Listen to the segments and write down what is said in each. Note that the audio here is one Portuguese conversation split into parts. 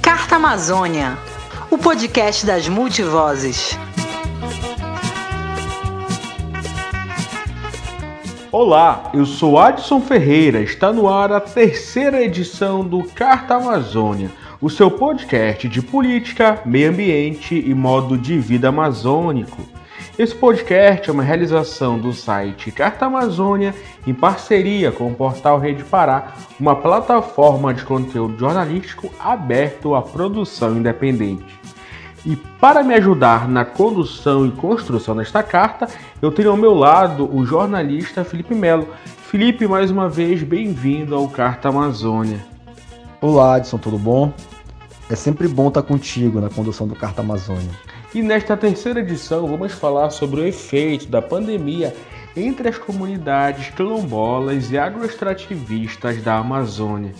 Carta Amazônia, o podcast das multivozes. Olá, eu sou Adson Ferreira. Está no ar a terceira edição do Carta Amazônia, o seu podcast de política, meio ambiente e modo de vida amazônico. Esse podcast é uma realização do site Carta Amazônia em parceria com o portal Rede Pará, uma plataforma de conteúdo jornalístico aberto à produção independente. E para me ajudar na condução e construção desta carta, eu tenho ao meu lado o jornalista Felipe Melo. Felipe, mais uma vez, bem-vindo ao Carta Amazônia. Olá, Adson, tudo bom? É sempre bom estar contigo na condução do Carta Amazônia. E nesta terceira edição vamos falar sobre o efeito da pandemia entre as comunidades quilombolas e agroextrativistas da Amazônia.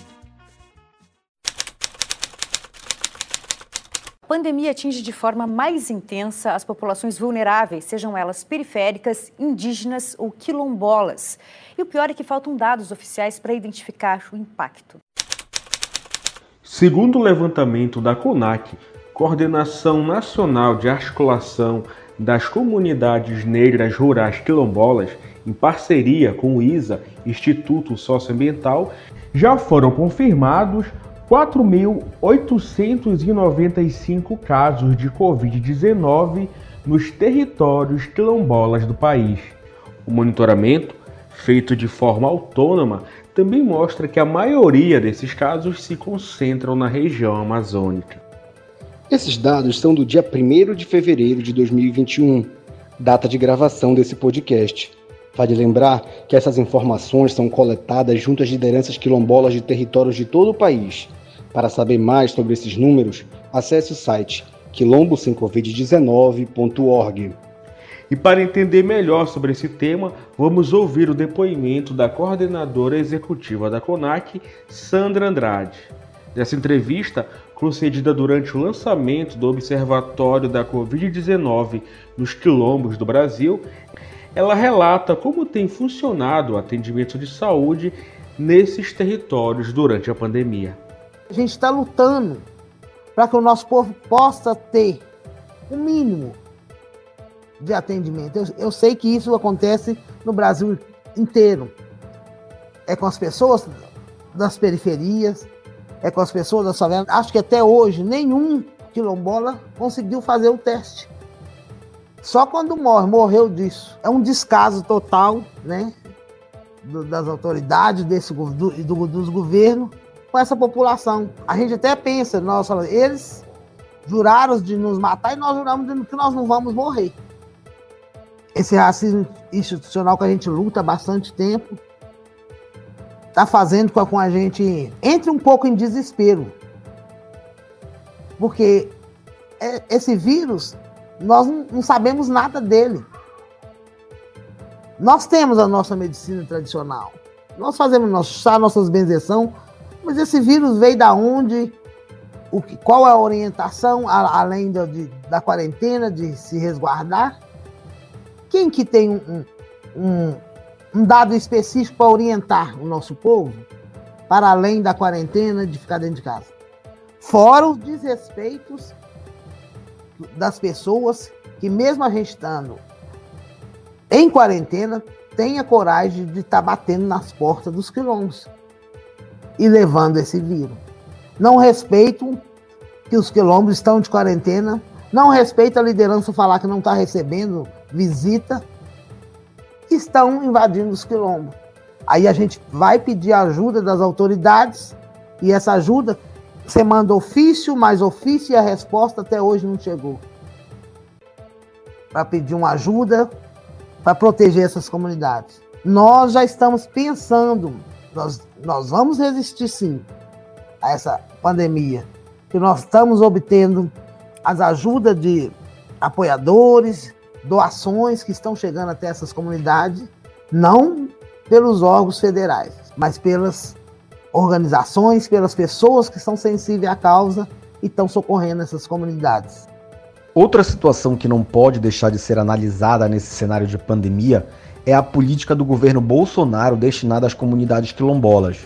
A pandemia atinge de forma mais intensa as populações vulneráveis, sejam elas periféricas, indígenas ou quilombolas. E o pior é que faltam dados oficiais para identificar o impacto. Segundo o levantamento da CONAC, Coordenação Nacional de Articulação das Comunidades Negras Rurais Quilombolas, em parceria com o ISA, Instituto Socioambiental, já foram confirmados 4.895 casos de Covid-19 nos territórios quilombolas do país. O monitoramento, feito de forma autônoma, também mostra que a maioria desses casos se concentram na região amazônica. Esses dados são do dia 1 de fevereiro de 2021, data de gravação desse podcast. Vale lembrar que essas informações são coletadas junto às lideranças quilombolas de territórios de todo o país. Para saber mais sobre esses números, acesse o site quilombosemcovid19.org. E para entender melhor sobre esse tema, vamos ouvir o depoimento da coordenadora executiva da CONAC, Sandra Andrade. Nessa entrevista, concedida durante o lançamento do Observatório da Covid-19 nos quilombos do Brasil, ela relata como tem funcionado o atendimento de saúde nesses territórios durante a pandemia. A gente está lutando para que o nosso povo possa ter o um mínimo de atendimento. Eu, eu sei que isso acontece no Brasil inteiro. É com as pessoas das periferias, é com as pessoas da favela. Acho que até hoje nenhum quilombola conseguiu fazer o teste. Só quando morre, morreu disso. É um descaso total, né? das autoridades, desse, do, do, dos governos, com essa população. A gente até pensa, nossa, eles juraram de nos matar e nós juramos que nós não vamos morrer. Esse racismo institucional que a gente luta há bastante tempo, está fazendo com a gente entre um pouco em desespero. Porque é, esse vírus, nós não sabemos nada dele. Nós temos a nossa medicina tradicional. Nós fazemos nosso chá, nossas benzeção, mas esse vírus veio da onde? O que, qual é a orientação, além da, de, da quarentena, de se resguardar? Quem que tem um, um, um dado específico para orientar o nosso povo para além da quarentena de ficar dentro de casa. Fora os desrespeitos das pessoas que, mesmo a gente estando em quarentena, tenha coragem de estar tá batendo nas portas dos quilombos e levando esse vírus. Não respeitam que os quilombos estão de quarentena, não respeita a liderança falar que não está recebendo visita estão invadindo os quilombos. Aí a gente vai pedir ajuda das autoridades e essa ajuda você manda ofício, mais ofício e a resposta até hoje não chegou. Para pedir uma ajuda para proteger essas comunidades. Nós já estamos pensando, nós, nós vamos resistir sim a essa pandemia, que nós estamos obtendo as ajudas de apoiadores, doações que estão chegando até essas comunidades, não pelos órgãos federais, mas pelas organizações, pelas pessoas que são sensíveis à causa e estão socorrendo essas comunidades. Outra situação que não pode deixar de ser analisada nesse cenário de pandemia é a política do governo Bolsonaro destinada às comunidades quilombolas.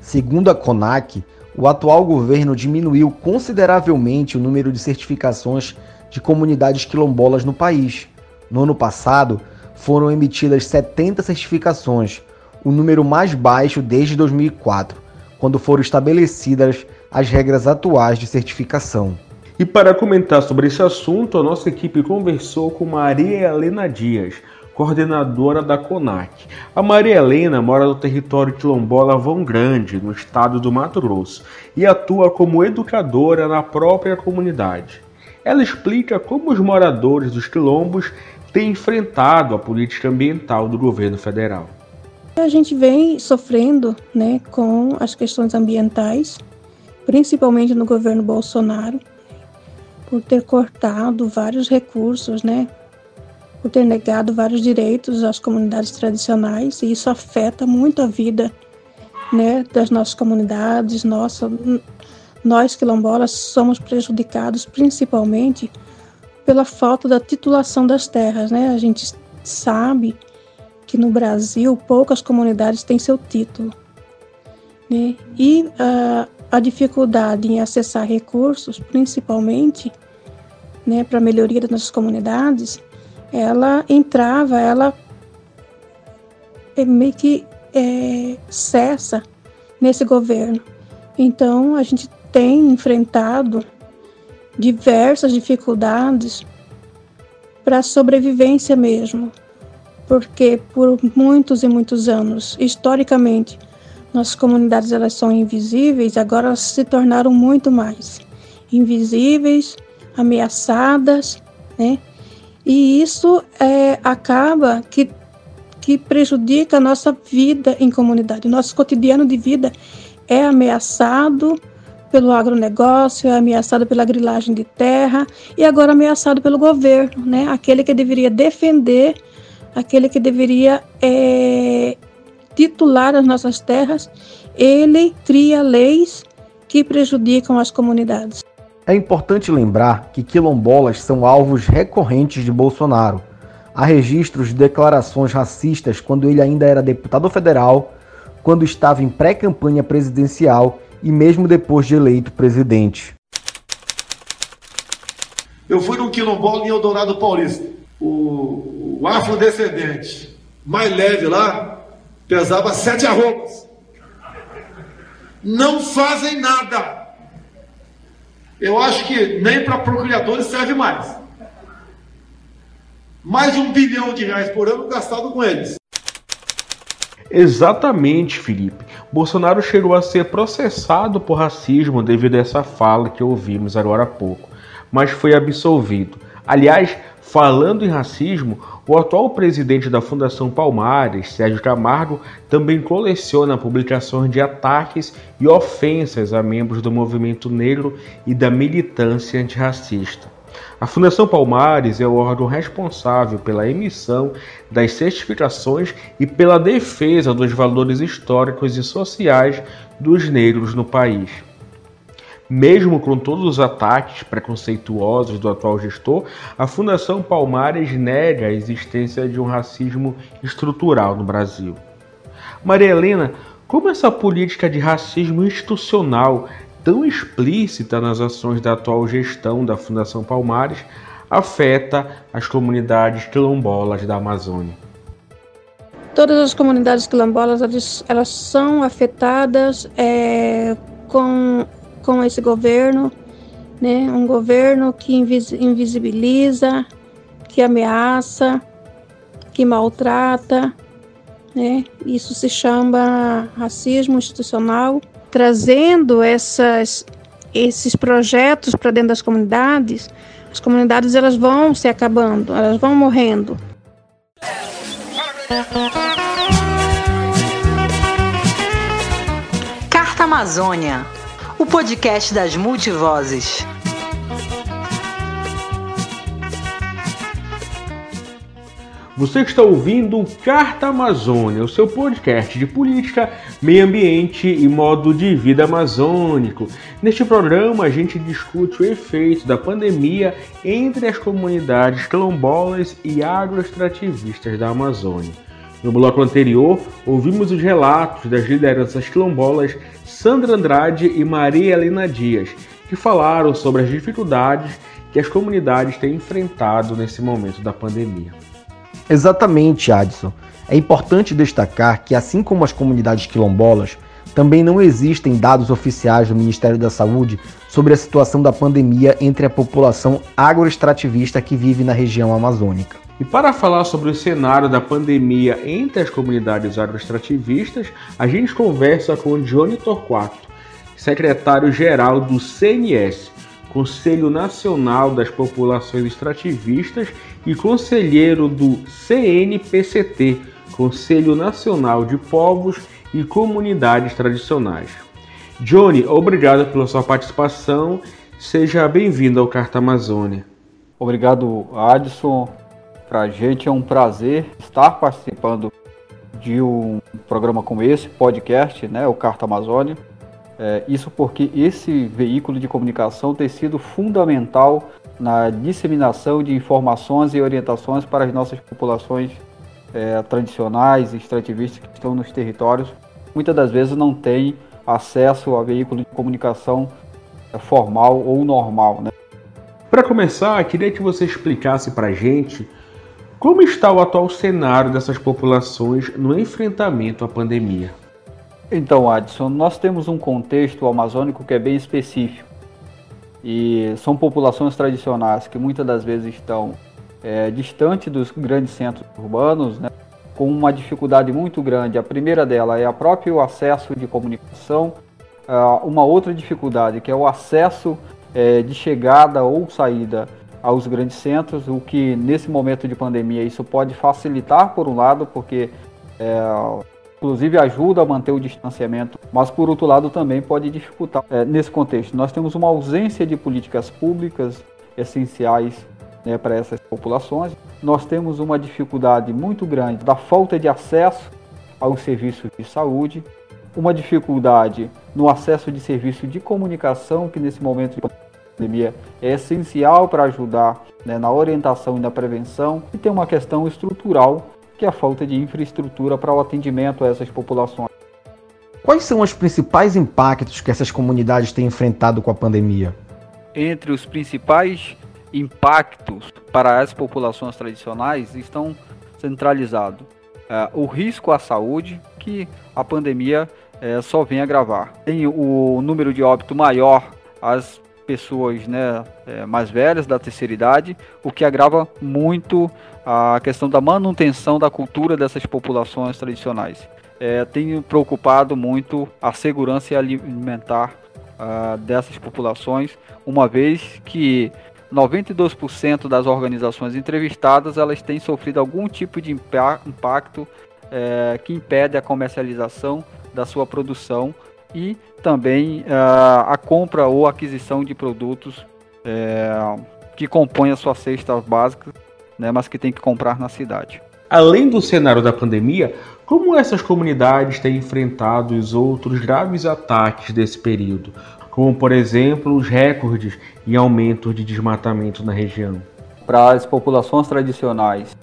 Segundo a CONAC, o atual governo diminuiu consideravelmente o número de certificações de comunidades quilombolas no país. No ano passado, foram emitidas 70 certificações, o número mais baixo desde 2004, quando foram estabelecidas as regras atuais de certificação. E para comentar sobre esse assunto, a nossa equipe conversou com Maria Helena Dias, coordenadora da CONAC. A Maria Helena mora no território quilombola Vão Grande, no estado do Mato Grosso, e atua como educadora na própria comunidade. Ela explica como os moradores dos quilombos têm enfrentado a política ambiental do governo federal. A gente vem sofrendo né, com as questões ambientais, principalmente no governo Bolsonaro, por ter cortado vários recursos, né, por ter negado vários direitos às comunidades tradicionais, e isso afeta muito a vida né, das nossas comunidades, nossa, nós quilombolas somos prejudicados principalmente pela falta da titulação das terras, né? A gente sabe que no Brasil poucas comunidades têm seu título, né? E uh, a dificuldade em acessar recursos, principalmente, né, para a melhoria das nossas comunidades, ela entrava, ela é meio que é, cessa nesse governo. Então, a gente tem enfrentado diversas dificuldades para sobrevivência mesmo, porque por muitos e muitos anos, historicamente, nossas comunidades elas são invisíveis, agora elas se tornaram muito mais invisíveis, ameaçadas, né? E isso é, acaba que, que prejudica a nossa vida em comunidade, nosso cotidiano de vida é ameaçado pelo agronegócio, é ameaçado pela grilagem de terra e agora ameaçado pelo governo, né? Aquele que deveria defender, aquele que deveria é, titular as nossas terras, ele cria leis que prejudicam as comunidades. É importante lembrar que quilombolas são alvos recorrentes de Bolsonaro. Há registros de declarações racistas quando ele ainda era deputado federal quando estava em pré-campanha presidencial e mesmo depois de eleito presidente. Eu fui num quilombola em Eldorado Paulista. O, o afrodescendente mais leve lá pesava sete arrobas. Não fazem nada. Eu acho que nem para procriadores serve mais. Mais de um bilhão de reais por ano gastado com eles. Exatamente, Felipe. Bolsonaro chegou a ser processado por racismo devido a essa fala que ouvimos agora há pouco, mas foi absolvido. Aliás, falando em racismo, o atual presidente da Fundação Palmares, Sérgio Camargo, também coleciona publicações de ataques e ofensas a membros do movimento negro e da militância antirracista. A Fundação Palmares é o órgão responsável pela emissão das certificações e pela defesa dos valores históricos e sociais dos negros no país. Mesmo com todos os ataques preconceituosos do atual gestor, a Fundação Palmares nega a existência de um racismo estrutural no Brasil. Maria Helena, como essa política de racismo institucional tão explícita nas ações da atual gestão da Fundação Palmares afeta as comunidades quilombolas da Amazônia. Todas as comunidades quilombolas elas, elas são afetadas é, com, com esse governo, né? um governo que invisibiliza, que ameaça, que maltrata. Né? Isso se chama racismo institucional trazendo essas, esses projetos para dentro das comunidades, as comunidades elas vão se acabando, elas vão morrendo. Carta Amazônia, o podcast das multivozes. Você está ouvindo Carta Amazônia, o seu podcast de política, meio ambiente e modo de vida amazônico. Neste programa, a gente discute o efeito da pandemia entre as comunidades quilombolas e agroextrativistas da Amazônia. No bloco anterior, ouvimos os relatos das lideranças quilombolas Sandra Andrade e Maria Helena Dias, que falaram sobre as dificuldades que as comunidades têm enfrentado nesse momento da pandemia. Exatamente, Adson. É importante destacar que, assim como as comunidades quilombolas, também não existem dados oficiais do Ministério da Saúde sobre a situação da pandemia entre a população agroextrativista que vive na região amazônica. E para falar sobre o cenário da pandemia entre as comunidades agroextrativistas, a gente conversa com Johnny Torquato, secretário-geral do CNS, Conselho Nacional das Populações Extrativistas, e conselheiro do CNPCT, Conselho Nacional de Povos e Comunidades Tradicionais. Johnny, obrigado pela sua participação. Seja bem-vindo ao Carta Amazônia. Obrigado, Adson. Para a gente é um prazer estar participando de um programa como esse, podcast, né, o Carta Amazônia. É, isso porque esse veículo de comunicação tem sido fundamental na disseminação de informações e orientações para as nossas populações é, tradicionais e extrativistas que estão nos territórios. Muitas das vezes não têm acesso a veículo de comunicação é, formal ou normal. Né? Para começar, queria que você explicasse para a gente como está o atual cenário dessas populações no enfrentamento à pandemia. Então, Adson, nós temos um contexto amazônico que é bem específico. E são populações tradicionais que muitas das vezes estão é, distante dos grandes centros urbanos, né, com uma dificuldade muito grande. A primeira dela é o próprio acesso de comunicação. Uh, uma outra dificuldade que é o acesso é, de chegada ou saída aos grandes centros, o que nesse momento de pandemia isso pode facilitar por um lado, porque é, inclusive ajuda a manter o distanciamento, mas por outro lado também pode dificultar. É, nesse contexto, nós temos uma ausência de políticas públicas essenciais né, para essas populações. Nós temos uma dificuldade muito grande da falta de acesso aos serviços de saúde, uma dificuldade no acesso de serviço de comunicação, que nesse momento de pandemia é essencial para ajudar né, na orientação e na prevenção, e tem uma questão estrutural, que é a falta de infraestrutura para o atendimento a essas populações. Quais são os principais impactos que essas comunidades têm enfrentado com a pandemia? Entre os principais impactos para as populações tradicionais estão centralizados. Uh, o risco à saúde, que a pandemia uh, só vem agravar. Tem o número de óbito maior, as pessoas né, é, mais velhas, da terceira idade, o que agrava muito a questão da manutenção da cultura dessas populações tradicionais. É, tem preocupado muito a segurança alimentar uh, dessas populações, uma vez que 92% das organizações entrevistadas elas têm sofrido algum tipo de impacto é, que impede a comercialização da sua produção e também uh, a compra ou aquisição de produtos é, que compõem a sua cesta básica, né, mas que tem que comprar na cidade. Além do cenário da pandemia, como essas comunidades têm enfrentado os outros graves ataques desse período, como por exemplo os recordes em aumento de desmatamento na região? Para as populações tradicionais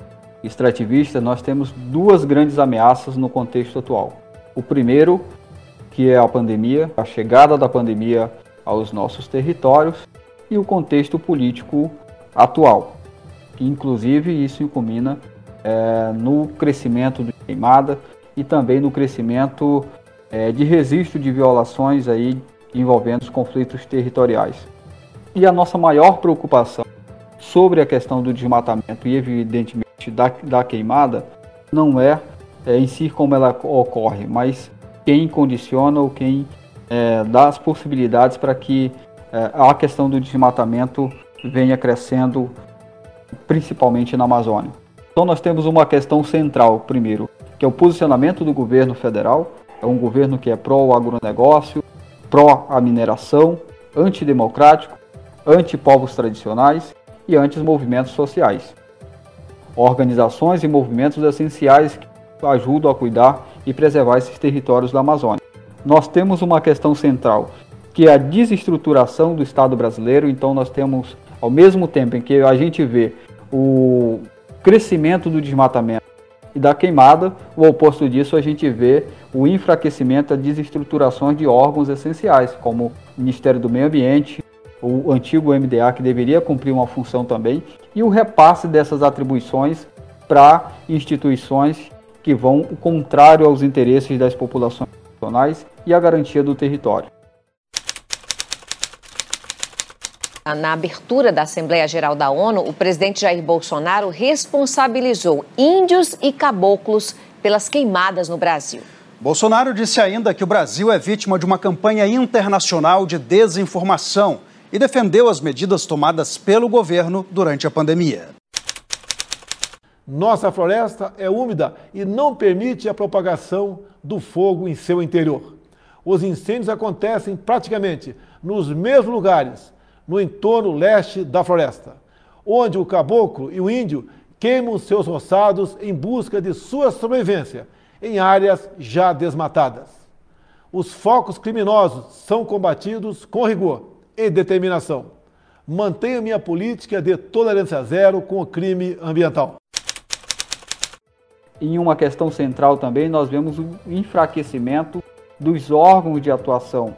extrativistas, nós temos duas grandes ameaças no contexto atual. O primeiro que é a pandemia, a chegada da pandemia aos nossos territórios e o contexto político atual. Inclusive, isso culmina é, no crescimento de queimada e também no crescimento é, de registro de violações aí envolvendo os conflitos territoriais. E a nossa maior preocupação sobre a questão do desmatamento e, evidentemente, da, da queimada não é, é em si como ela ocorre, mas quem condiciona ou quem é, dá as possibilidades para que é, a questão do desmatamento venha crescendo, principalmente na Amazônia. Então nós temos uma questão central, primeiro, que é o posicionamento do governo federal. É um governo que é pró-agronegócio, pró a mineração, antidemocrático, anti-povos tradicionais e anti-movimentos sociais. Organizações e movimentos essenciais que ajudam a cuidar e preservar esses territórios da Amazônia. Nós temos uma questão central, que é a desestruturação do Estado brasileiro, então nós temos, ao mesmo tempo em que a gente vê o crescimento do desmatamento e da queimada. O oposto disso a gente vê o enfraquecimento, a desestruturações de órgãos essenciais, como o Ministério do Meio Ambiente, o antigo MDA, que deveria cumprir uma função também, e o repasse dessas atribuições para instituições que vão o contrário aos interesses das populações nacionais e a garantia do território. Na abertura da Assembleia Geral da ONU, o presidente Jair Bolsonaro responsabilizou índios e caboclos pelas queimadas no Brasil. Bolsonaro disse ainda que o Brasil é vítima de uma campanha internacional de desinformação e defendeu as medidas tomadas pelo governo durante a pandemia. Nossa floresta é úmida e não permite a propagação do fogo em seu interior. Os incêndios acontecem praticamente nos mesmos lugares, no entorno leste da floresta, onde o caboclo e o índio queimam seus roçados em busca de sua sobrevivência em áreas já desmatadas. Os focos criminosos são combatidos com rigor e determinação. Mantenho minha política de tolerância zero com o crime ambiental. Em uma questão central também, nós vemos o enfraquecimento dos órgãos de atuação,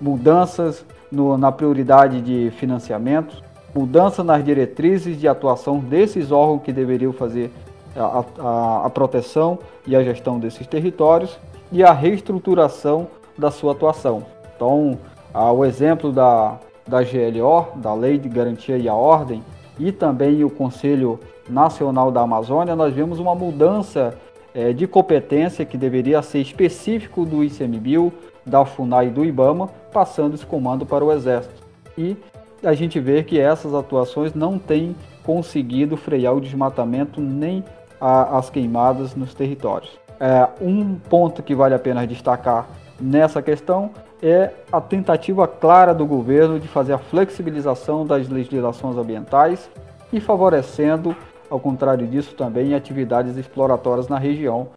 mudanças no, na prioridade de financiamento, mudança nas diretrizes de atuação desses órgãos que deveriam fazer a, a, a proteção e a gestão desses territórios e a reestruturação da sua atuação. Então, o exemplo da, da GLO, da Lei de Garantia e a Ordem, e também o Conselho Nacional da Amazônia, nós vemos uma mudança é, de competência que deveria ser específico do ICMBio, da FUNAI e do IBAMA, passando esse comando para o Exército. E a gente vê que essas atuações não têm conseguido frear o desmatamento nem a, as queimadas nos territórios. É, um ponto que vale a pena destacar nessa questão é a tentativa clara do governo de fazer a flexibilização das legislações ambientais e favorecendo, ao contrário disso, também atividades exploratórias na região.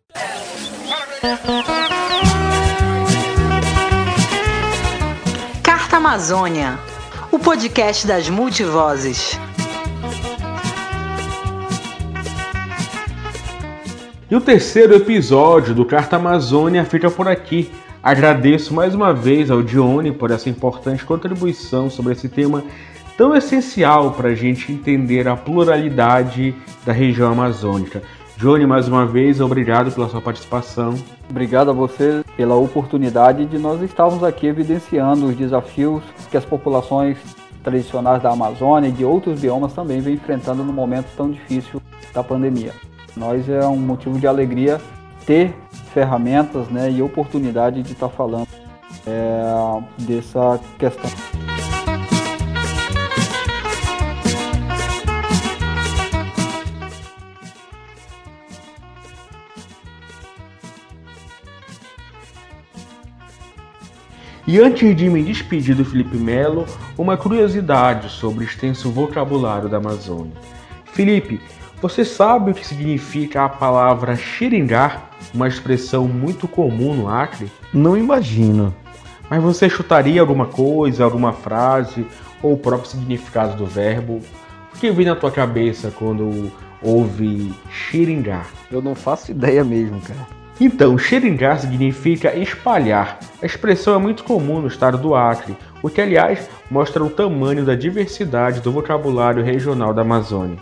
Carta Amazônia, o podcast das multivozes. E o terceiro episódio do Carta Amazônia fica por aqui. Agradeço mais uma vez ao Dione por essa importante contribuição sobre esse tema tão essencial para a gente entender a pluralidade da região amazônica. Johnny, mais uma vez, obrigado pela sua participação. Obrigado a você pela oportunidade de nós estarmos aqui evidenciando os desafios que as populações tradicionais da Amazônia e de outros biomas também vêm enfrentando no momento tão difícil da pandemia. Nós é um motivo de alegria ter ferramentas né, e oportunidade de estar falando é, dessa questão. E antes de me despedir do Felipe Melo, uma curiosidade sobre o extenso vocabulário da Amazônia. Felipe, você sabe o que significa a palavra xiringar, uma expressão muito comum no Acre? Não imagino. Mas você chutaria alguma coisa, alguma frase, ou o próprio significado do verbo? O que vem na tua cabeça quando ouve xiringar? Eu não faço ideia mesmo, cara. Então, xiringar significa espalhar. A expressão é muito comum no estado do Acre, o que, aliás, mostra o tamanho da diversidade do vocabulário regional da Amazônia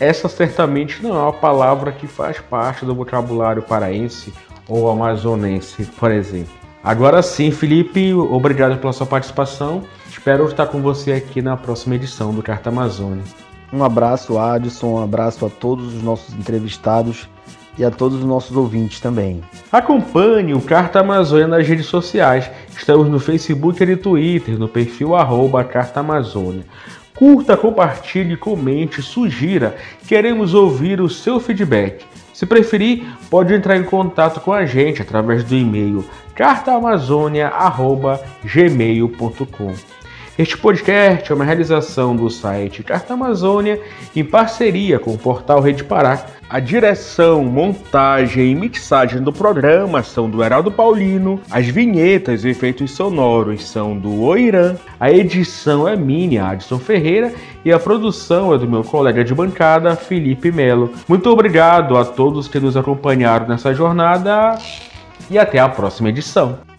essa certamente não é uma palavra que faz parte do vocabulário paraense ou amazonense, por exemplo. Agora sim, Felipe, obrigado pela sua participação. Espero estar com você aqui na próxima edição do Carta Amazônia. Um abraço, Adson, um abraço a todos os nossos entrevistados e a todos os nossos ouvintes também. Acompanhe o Carta Amazônia nas redes sociais. Estamos no Facebook e no Twitter, no perfil arroba Carta Amazônia. Curta, compartilhe, comente, sugira. Queremos ouvir o seu feedback. Se preferir, pode entrar em contato com a gente através do e-mail cartaamazonia.gmail.com. Este podcast é uma realização do site Carta Amazônia em parceria com o portal Rede Pará. A direção, montagem e mixagem do programa são do Heraldo Paulino, as vinhetas e efeitos sonoros são do Oirã, a edição é minha, Adson Ferreira, e a produção é do meu colega de bancada, Felipe Melo. Muito obrigado a todos que nos acompanharam nessa jornada e até a próxima edição.